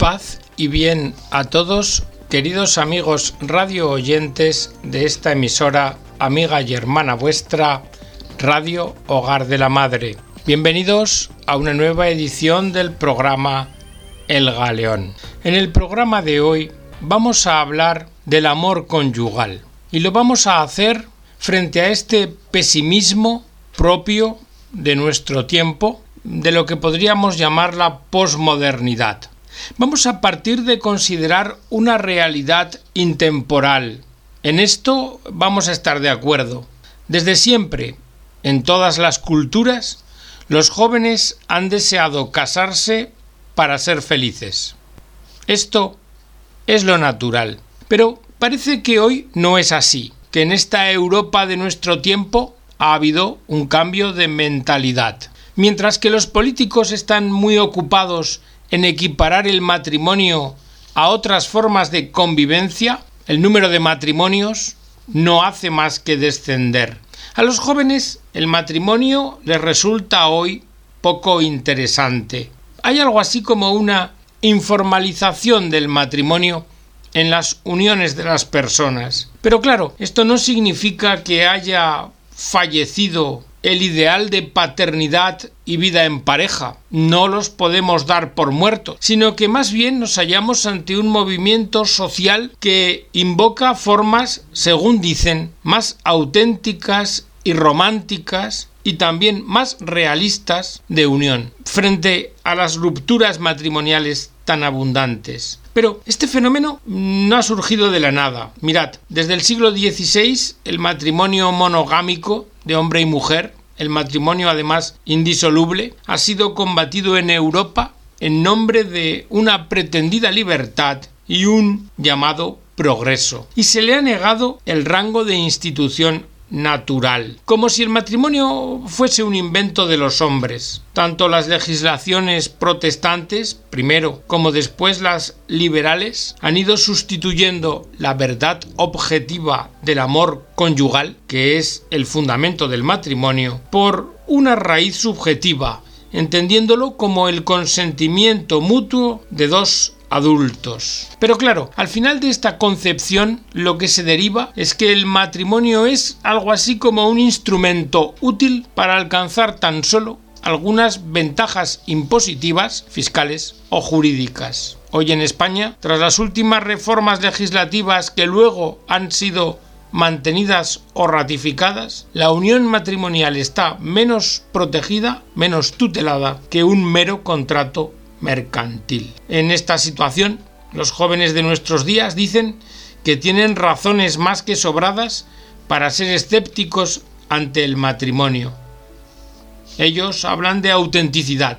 Paz y bien a todos, queridos amigos radio oyentes de esta emisora, amiga y hermana vuestra, Radio Hogar de la Madre. Bienvenidos a una nueva edición del programa El Galeón. En el programa de hoy vamos a hablar del amor conyugal y lo vamos a hacer frente a este pesimismo propio de nuestro tiempo, de lo que podríamos llamar la posmodernidad. Vamos a partir de considerar una realidad intemporal. En esto vamos a estar de acuerdo. Desde siempre, en todas las culturas, los jóvenes han deseado casarse para ser felices. Esto es lo natural. Pero parece que hoy no es así, que en esta Europa de nuestro tiempo ha habido un cambio de mentalidad. Mientras que los políticos están muy ocupados en equiparar el matrimonio a otras formas de convivencia, el número de matrimonios no hace más que descender. A los jóvenes el matrimonio les resulta hoy poco interesante. Hay algo así como una informalización del matrimonio en las uniones de las personas. Pero claro, esto no significa que haya fallecido el ideal de paternidad y vida en pareja. No los podemos dar por muertos, sino que más bien nos hallamos ante un movimiento social que invoca formas, según dicen, más auténticas y románticas y también más realistas de unión, frente a las rupturas matrimoniales tan abundantes. Pero este fenómeno no ha surgido de la nada. Mirad, desde el siglo XVI el matrimonio monogámico de hombre y mujer, el matrimonio además indisoluble, ha sido combatido en Europa en nombre de una pretendida libertad y un llamado progreso, y se le ha negado el rango de institución natural, como si el matrimonio fuese un invento de los hombres. Tanto las legislaciones protestantes, primero, como después las liberales, han ido sustituyendo la verdad objetiva del amor conyugal, que es el fundamento del matrimonio, por una raíz subjetiva, entendiéndolo como el consentimiento mutuo de dos adultos. Pero claro, al final de esta concepción lo que se deriva es que el matrimonio es algo así como un instrumento útil para alcanzar tan solo algunas ventajas impositivas, fiscales o jurídicas. Hoy en España, tras las últimas reformas legislativas que luego han sido mantenidas o ratificadas, la unión matrimonial está menos protegida, menos tutelada que un mero contrato mercantil. En esta situación, los jóvenes de nuestros días dicen que tienen razones más que sobradas para ser escépticos ante el matrimonio. Ellos hablan de autenticidad,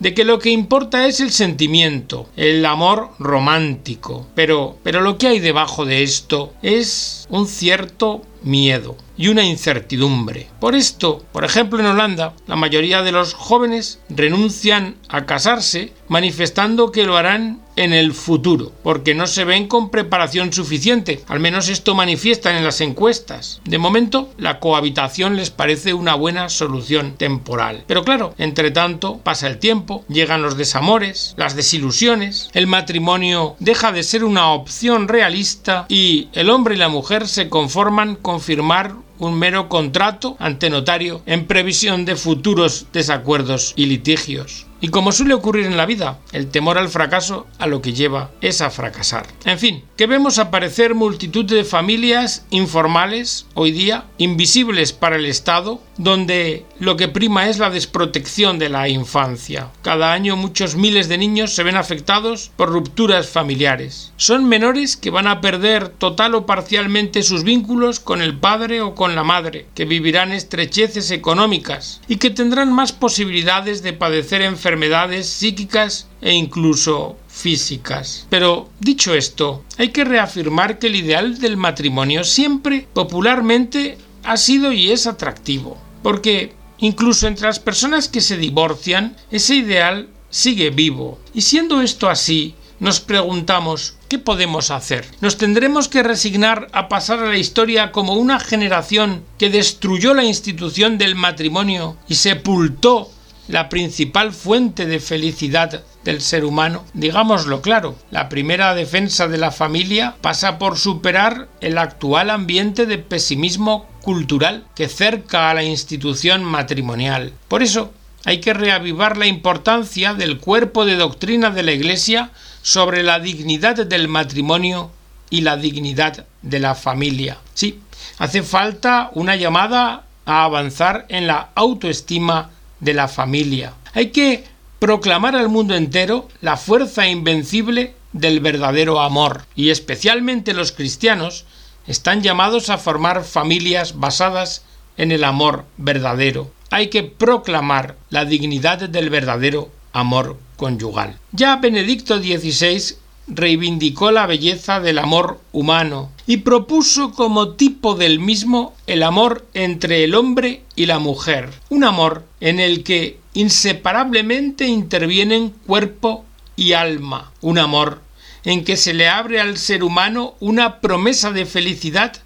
de que lo que importa es el sentimiento, el amor romántico, pero pero lo que hay debajo de esto es un cierto miedo y una incertidumbre. Por esto, por ejemplo, en Holanda, la mayoría de los jóvenes renuncian a casarse manifestando que lo harán en el futuro, porque no se ven con preparación suficiente. Al menos esto manifiestan en las encuestas. De momento, la cohabitación les parece una buena solución temporal. Pero claro, entre tanto, pasa el tiempo, llegan los desamores, las desilusiones, el matrimonio deja de ser una opción realista y el hombre y la mujer se conforman con firmar un mero contrato ante notario en previsión de futuros desacuerdos y litigios. Y como suele ocurrir en la vida, el temor al fracaso a lo que lleva es a fracasar. En fin, que vemos aparecer multitud de familias informales hoy día, invisibles para el Estado, donde lo que prima es la desprotección de la infancia. Cada año muchos miles de niños se ven afectados por rupturas familiares. Son menores que van a perder total o parcialmente sus vínculos con el padre o con la madre, que vivirán estrecheces económicas y que tendrán más posibilidades de padecer enfermedades enfermedades psíquicas e incluso físicas. Pero dicho esto, hay que reafirmar que el ideal del matrimonio siempre popularmente ha sido y es atractivo, porque incluso entre las personas que se divorcian, ese ideal sigue vivo. Y siendo esto así, nos preguntamos, ¿qué podemos hacer? ¿Nos tendremos que resignar a pasar a la historia como una generación que destruyó la institución del matrimonio y sepultó la principal fuente de felicidad del ser humano? Digámoslo claro, la primera defensa de la familia pasa por superar el actual ambiente de pesimismo cultural que cerca a la institución matrimonial. Por eso, hay que reavivar la importancia del cuerpo de doctrina de la Iglesia sobre la dignidad del matrimonio y la dignidad de la familia. Sí, hace falta una llamada a avanzar en la autoestima de la familia. Hay que proclamar al mundo entero la fuerza invencible del verdadero amor, y especialmente los cristianos están llamados a formar familias basadas en el amor verdadero. Hay que proclamar la dignidad del verdadero amor conyugal. Ya Benedicto XVI reivindicó la belleza del amor humano y propuso como tipo del mismo el amor entre el hombre y la mujer, un amor en el que inseparablemente intervienen cuerpo y alma, un amor en que se le abre al ser humano una promesa de felicidad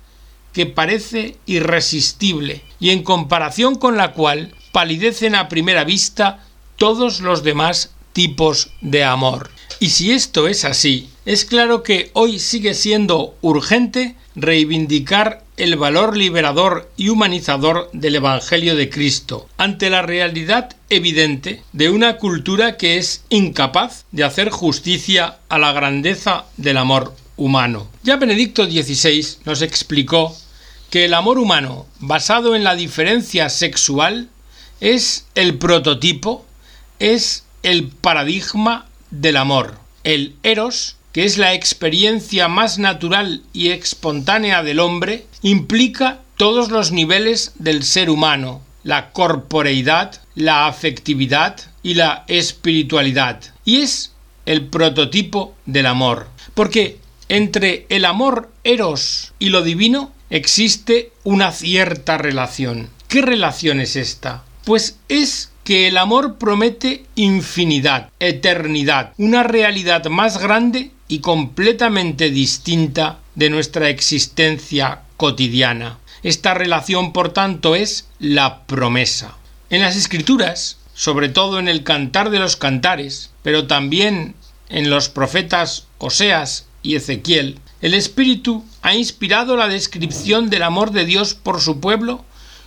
que parece irresistible y en comparación con la cual palidecen a primera vista todos los demás tipos de amor. Y si esto es así, es claro que hoy sigue siendo urgente reivindicar el valor liberador y humanizador del Evangelio de Cristo ante la realidad evidente de una cultura que es incapaz de hacer justicia a la grandeza del amor humano. Ya Benedicto XVI nos explicó que el amor humano basado en la diferencia sexual es el prototipo, es el paradigma del amor. El eros que es la experiencia más natural y espontánea del hombre, implica todos los niveles del ser humano, la corporeidad, la afectividad y la espiritualidad. Y es el prototipo del amor. Porque entre el amor eros y lo divino existe una cierta relación. ¿Qué relación es esta? Pues es que el amor promete infinidad, eternidad, una realidad más grande y completamente distinta de nuestra existencia cotidiana. Esta relación, por tanto, es la promesa. En las escrituras, sobre todo en el Cantar de los Cantares, pero también en los profetas Oseas y Ezequiel, el Espíritu ha inspirado la descripción del amor de Dios por su pueblo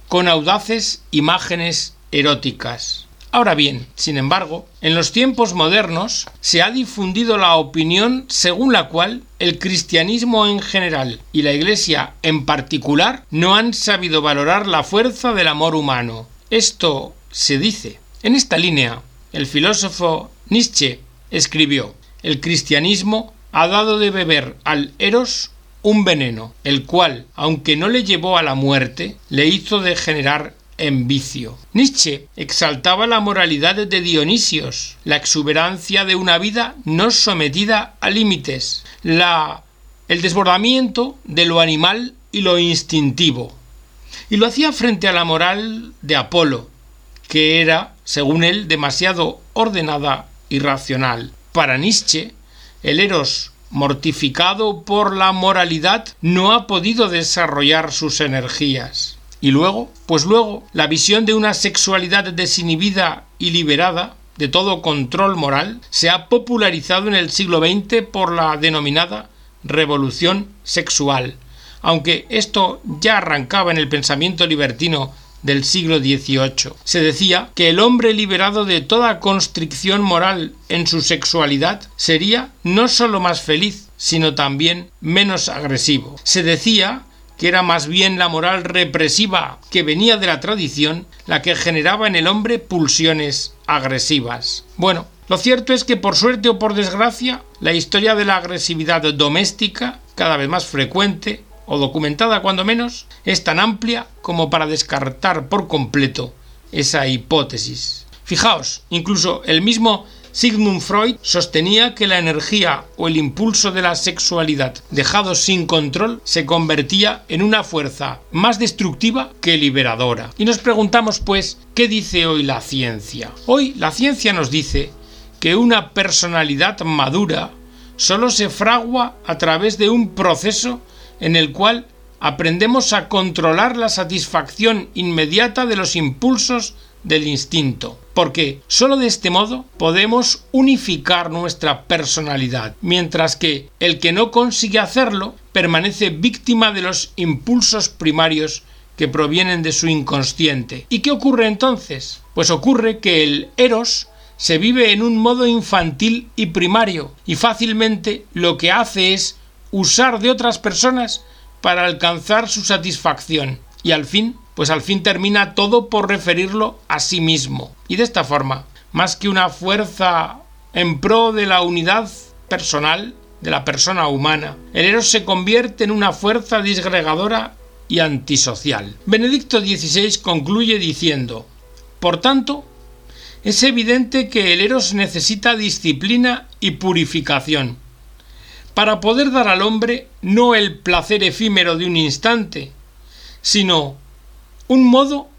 con audaces imágenes eróticas. Ahora bien, sin embargo, en los tiempos modernos se ha difundido la opinión según la cual el cristianismo en general y la Iglesia en particular no han sabido valorar la fuerza del amor humano. Esto se dice. En esta línea, el filósofo Nietzsche escribió El cristianismo ha dado de beber al Eros un veneno, el cual, aunque no le llevó a la muerte, le hizo degenerar en vicio. Nietzsche exaltaba la moralidad de Dionisios, la exuberancia de una vida no sometida a límites, la el desbordamiento de lo animal y lo instintivo. Y lo hacía frente a la moral de Apolo, que era, según él, demasiado ordenada y racional. Para Nietzsche, el Eros mortificado por la moralidad no ha podido desarrollar sus energías. Y luego, pues luego, la visión de una sexualidad desinhibida y liberada de todo control moral se ha popularizado en el siglo XX por la denominada revolución sexual, aunque esto ya arrancaba en el pensamiento libertino del siglo XVIII. Se decía que el hombre liberado de toda constricción moral en su sexualidad sería no sólo más feliz, sino también menos agresivo. Se decía que era más bien la moral represiva que venía de la tradición la que generaba en el hombre pulsiones agresivas. Bueno, lo cierto es que por suerte o por desgracia, la historia de la agresividad doméstica, cada vez más frecuente, o documentada cuando menos, es tan amplia como para descartar por completo esa hipótesis. Fijaos, incluso el mismo Sigmund Freud sostenía que la energía o el impulso de la sexualidad dejado sin control se convertía en una fuerza más destructiva que liberadora. Y nos preguntamos pues, ¿qué dice hoy la ciencia? Hoy la ciencia nos dice que una personalidad madura solo se fragua a través de un proceso en el cual aprendemos a controlar la satisfacción inmediata de los impulsos del instinto, porque sólo de este modo podemos unificar nuestra personalidad, mientras que el que no consigue hacerlo permanece víctima de los impulsos primarios que provienen de su inconsciente. ¿Y qué ocurre entonces? Pues ocurre que el eros se vive en un modo infantil y primario, y fácilmente lo que hace es usar de otras personas para alcanzar su satisfacción, y al fin, pues al fin termina todo por referirlo a sí mismo. Y de esta forma, más que una fuerza en pro de la unidad personal, de la persona humana, el eros se convierte en una fuerza disgregadora y antisocial. Benedicto XVI concluye diciendo, por tanto, es evidente que el eros necesita disciplina y purificación, para poder dar al hombre no el placer efímero de un instante, sino un modo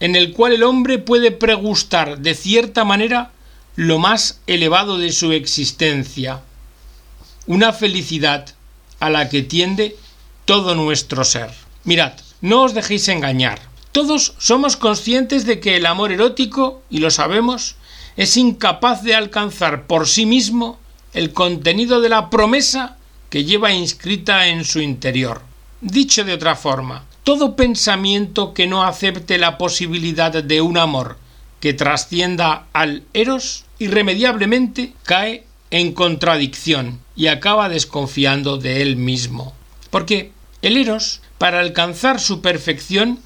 en el cual el hombre puede pregustar de cierta manera lo más elevado de su existencia, una felicidad a la que tiende todo nuestro ser. Mirad, no os dejéis engañar. Todos somos conscientes de que el amor erótico, y lo sabemos, es incapaz de alcanzar por sí mismo el contenido de la promesa que lleva inscrita en su interior. Dicho de otra forma, todo pensamiento que no acepte la posibilidad de un amor que trascienda al eros irremediablemente cae en contradicción y acaba desconfiando de él mismo. Porque el eros, para alcanzar su perfección,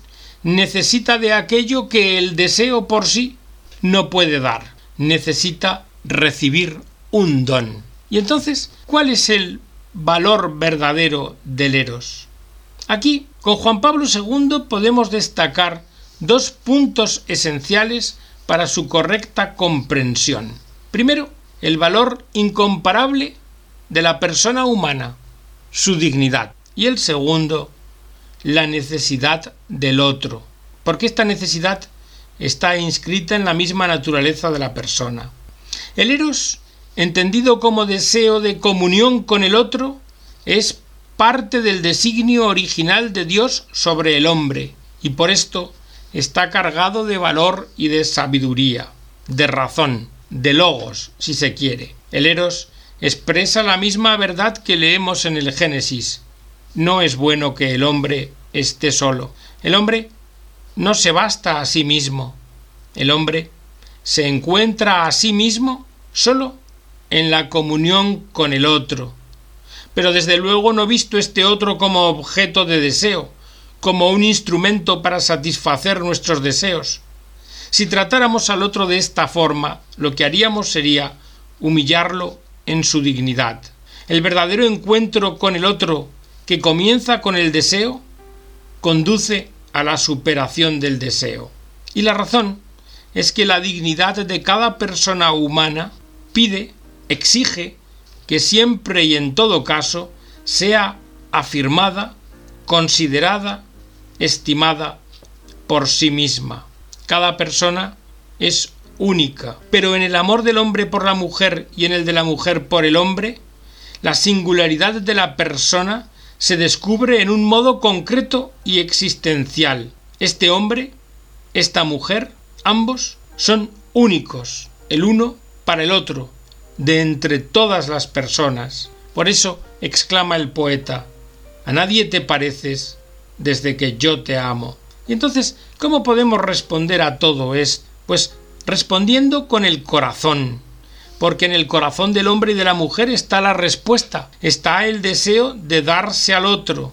necesita de aquello que el deseo por sí no puede dar. Necesita recibir un don. Y entonces, ¿cuál es el valor verdadero del eros? Aquí, con Juan Pablo II podemos destacar dos puntos esenciales para su correcta comprensión. Primero, el valor incomparable de la persona humana, su dignidad. Y el segundo, la necesidad del otro, porque esta necesidad está inscrita en la misma naturaleza de la persona. El eros, entendido como deseo de comunión con el otro, es parte del designio original de Dios sobre el hombre, y por esto está cargado de valor y de sabiduría, de razón, de logos, si se quiere. El Eros expresa la misma verdad que leemos en el Génesis. No es bueno que el hombre esté solo. El hombre no se basta a sí mismo. El hombre se encuentra a sí mismo solo en la comunión con el otro, pero desde luego no visto este otro como objeto de deseo, como un instrumento para satisfacer nuestros deseos. Si tratáramos al otro de esta forma, lo que haríamos sería humillarlo en su dignidad. El verdadero encuentro con el otro, que comienza con el deseo, conduce a la superación del deseo. Y la razón es que la dignidad de cada persona humana pide, exige, que siempre y en todo caso sea afirmada, considerada, estimada por sí misma. Cada persona es única, pero en el amor del hombre por la mujer y en el de la mujer por el hombre, la singularidad de la persona se descubre en un modo concreto y existencial. Este hombre, esta mujer, ambos son únicos, el uno para el otro, de entre todas las personas. Por eso exclama el poeta, a nadie te pareces desde que yo te amo. Y entonces, ¿cómo podemos responder a todo esto? Pues respondiendo con el corazón, porque en el corazón del hombre y de la mujer está la respuesta, está el deseo de darse al otro,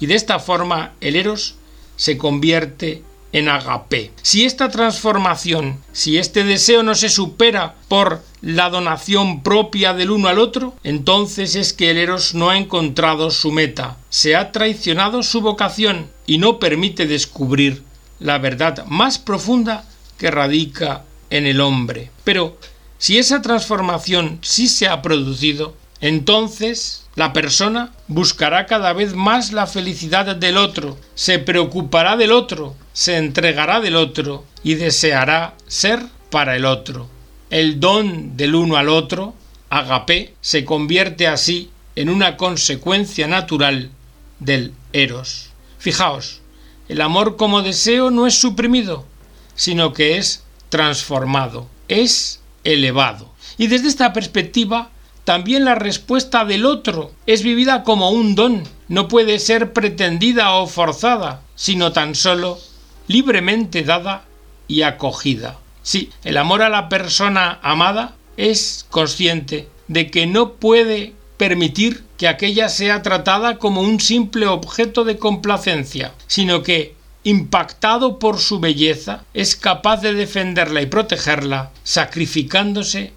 y de esta forma el eros se convierte en agape. Si esta transformación, si este deseo no se supera por la donación propia del uno al otro, entonces es que el Eros no ha encontrado su meta, se ha traicionado su vocación y no permite descubrir la verdad más profunda que radica en el hombre. Pero si esa transformación sí se ha producido, entonces la persona buscará cada vez más la felicidad del otro, se preocupará del otro, se entregará del otro y deseará ser para el otro. El don del uno al otro, agape, se convierte así en una consecuencia natural del eros. Fijaos, el amor como deseo no es suprimido, sino que es transformado, es elevado. Y desde esta perspectiva, también la respuesta del otro es vivida como un don, no puede ser pretendida o forzada, sino tan solo libremente dada y acogida. Sí, el amor a la persona amada es consciente de que no puede permitir que aquella sea tratada como un simple objeto de complacencia, sino que, impactado por su belleza, es capaz de defenderla y protegerla, sacrificándose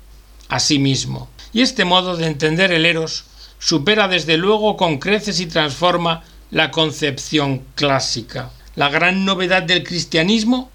a sí mismo. Y este modo de entender el eros supera desde luego con creces y transforma la concepción clásica. La gran novedad del cristianismo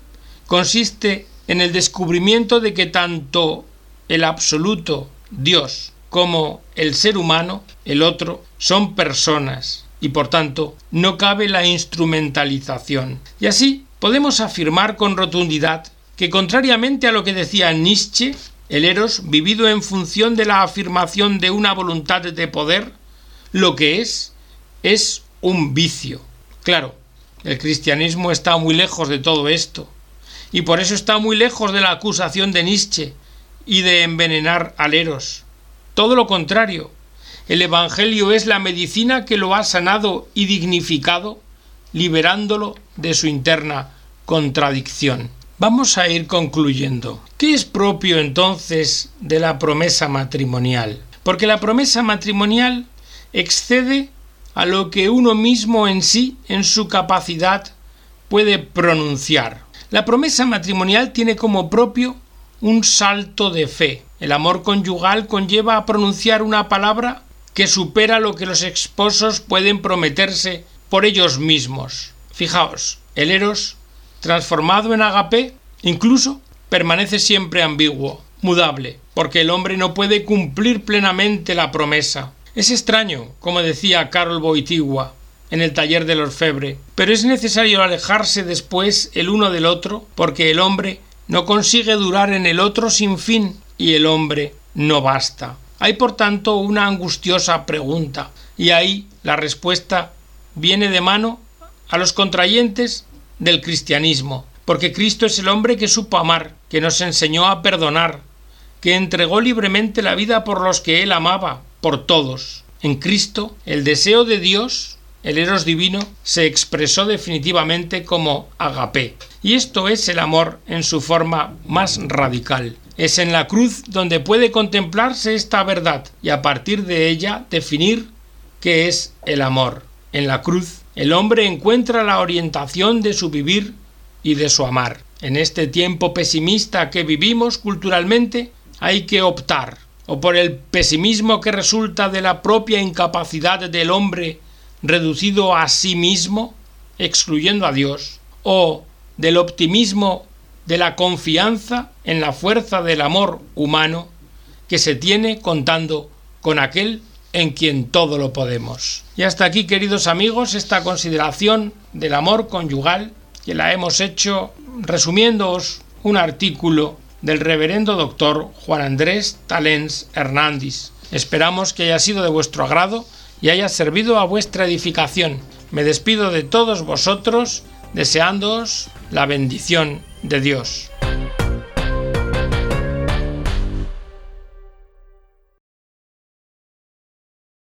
consiste en el descubrimiento de que tanto el absoluto Dios como el ser humano, el otro, son personas y por tanto no cabe la instrumentalización. Y así podemos afirmar con rotundidad que contrariamente a lo que decía Nietzsche, el eros, vivido en función de la afirmación de una voluntad de poder, lo que es, es un vicio. Claro, el cristianismo está muy lejos de todo esto, y por eso está muy lejos de la acusación de Nietzsche y de envenenar al eros. Todo lo contrario, el Evangelio es la medicina que lo ha sanado y dignificado, liberándolo de su interna contradicción. Vamos a ir concluyendo. ¿Qué es propio entonces de la promesa matrimonial? Porque la promesa matrimonial excede a lo que uno mismo en sí, en su capacidad, puede pronunciar. La promesa matrimonial tiene como propio un salto de fe. El amor conyugal conlleva a pronunciar una palabra que supera lo que los esposos pueden prometerse por ellos mismos. Fijaos, el eros transformado en agape, incluso permanece siempre ambiguo, mudable, porque el hombre no puede cumplir plenamente la promesa. Es extraño, como decía Carol Boitigua en el taller del orfebre, pero es necesario alejarse después el uno del otro, porque el hombre no consigue durar en el otro sin fin y el hombre no basta. Hay por tanto una angustiosa pregunta, y ahí la respuesta viene de mano a los contrayentes del cristianismo, porque Cristo es el hombre que supo amar, que nos enseñó a perdonar, que entregó libremente la vida por los que él amaba, por todos. En Cristo, el deseo de Dios, el eros divino, se expresó definitivamente como agape. Y esto es el amor en su forma más radical. Es en la cruz donde puede contemplarse esta verdad y a partir de ella definir qué es el amor. En la cruz el hombre encuentra la orientación de su vivir y de su amar. En este tiempo pesimista que vivimos culturalmente, hay que optar o por el pesimismo que resulta de la propia incapacidad del hombre reducido a sí mismo, excluyendo a Dios, o del optimismo de la confianza en la fuerza del amor humano que se tiene contando con aquel en quien todo lo podemos. Y hasta aquí, queridos amigos, esta consideración del amor conyugal que la hemos hecho resumiéndoos un artículo del reverendo doctor Juan Andrés Talens Hernández. Esperamos que haya sido de vuestro agrado y haya servido a vuestra edificación. Me despido de todos vosotros deseándoos la bendición de Dios.